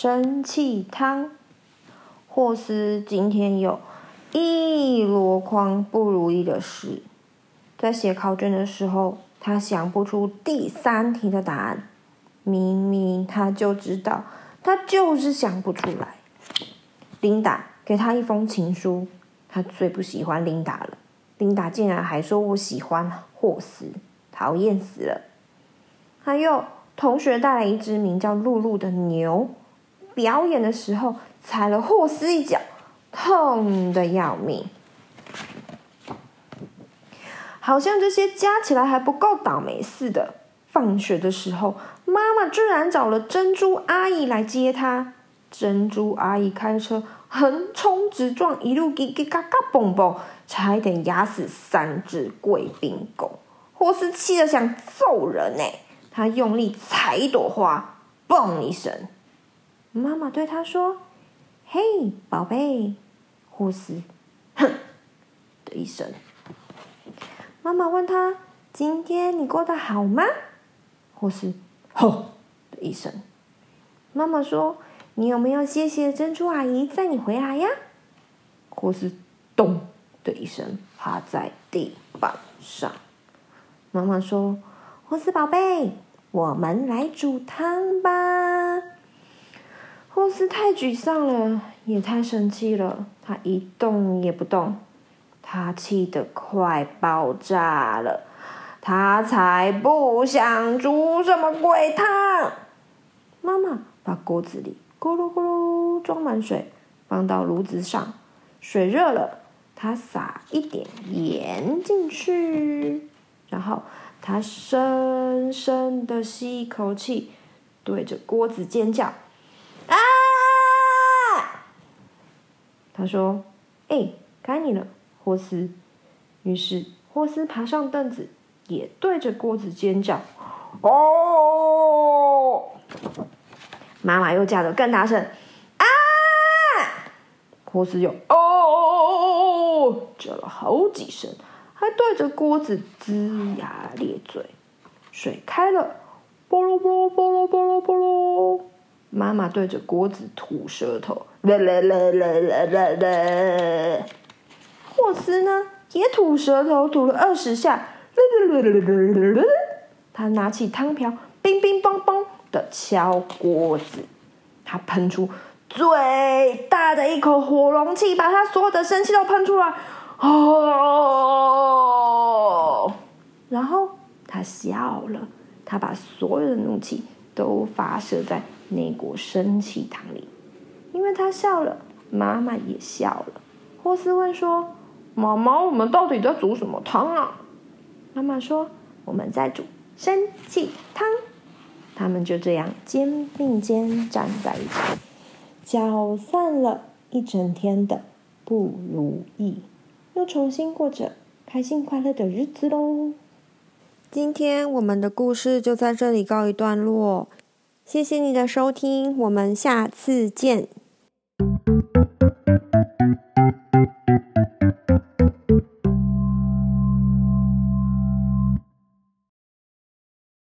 生气汤。霍斯今天有一箩筐不如意的事，在写考卷的时候，他想不出第三题的答案。明明他就知道，他就是想不出来。琳达给他一封情书，他最不喜欢琳达了。琳达竟然还说我喜欢霍斯，讨厌死了。还有同学带来一只名叫露露的牛，表演的时候。踩了霍斯一脚，痛的要命。好像这些加起来还不够倒霉似的。放学的时候，妈妈居然找了珍珠阿姨来接她。珍珠阿姨开车横冲直撞，一路叽叽嘎嘎嘣嘣，差一点压死三只贵宾狗。霍斯气得想揍人呢，他用力踩一朵花，嘣一声。妈妈对他说。嘿，宝贝，护士，哼 的一声。妈妈问他：“今天你过得好吗？”护士，吼的一声。妈妈说：“你有没有谢谢珍珠阿姨载你回来呀？”护士，咚的一声，趴在地板上。妈妈说：“护士宝贝，我们来煮汤吧。”霍斯太沮丧了，也太生气了，他一动也不动，他气得快爆炸了，他才不想煮什么鬼汤。妈妈把锅子里咕噜咕噜装满水，放到炉子上，水热了，他撒一点盐进去，然后他深深的吸一口气，对着锅子尖叫。他说：“哎，该你了，霍斯。”于是霍斯爬上凳子，也对着锅子尖叫：“哦！”妈妈又叫得更大声：“啊！”霍斯又“哦”叫了好几声，还对着锅子龇牙咧嘴。水开了，波罗波罗波罗波罗波罗。妈妈对着锅子吐舌头。啦啦啦啦啦啦啦！霍斯呢，也吐舌头，吐了二十下。啦啦啦啦啦啦！他拿起汤瓢，乒乒乓乓的敲锅子。他喷出最大的一口火龙气，把他所有的生气都喷出来。哦！然后他笑了，他把所有的怒气都发射在那锅生气汤里。因为他笑了，妈妈也笑了。霍斯问说：“妈妈，我们到底在煮什么汤啊？”妈妈说：“我们在煮生气汤。”他们就这样肩并肩站在一起，搅散了一整天的不如意，又重新过着开心快乐的日子喽。今天我们的故事就在这里告一段落谢谢你的收听我们下次见。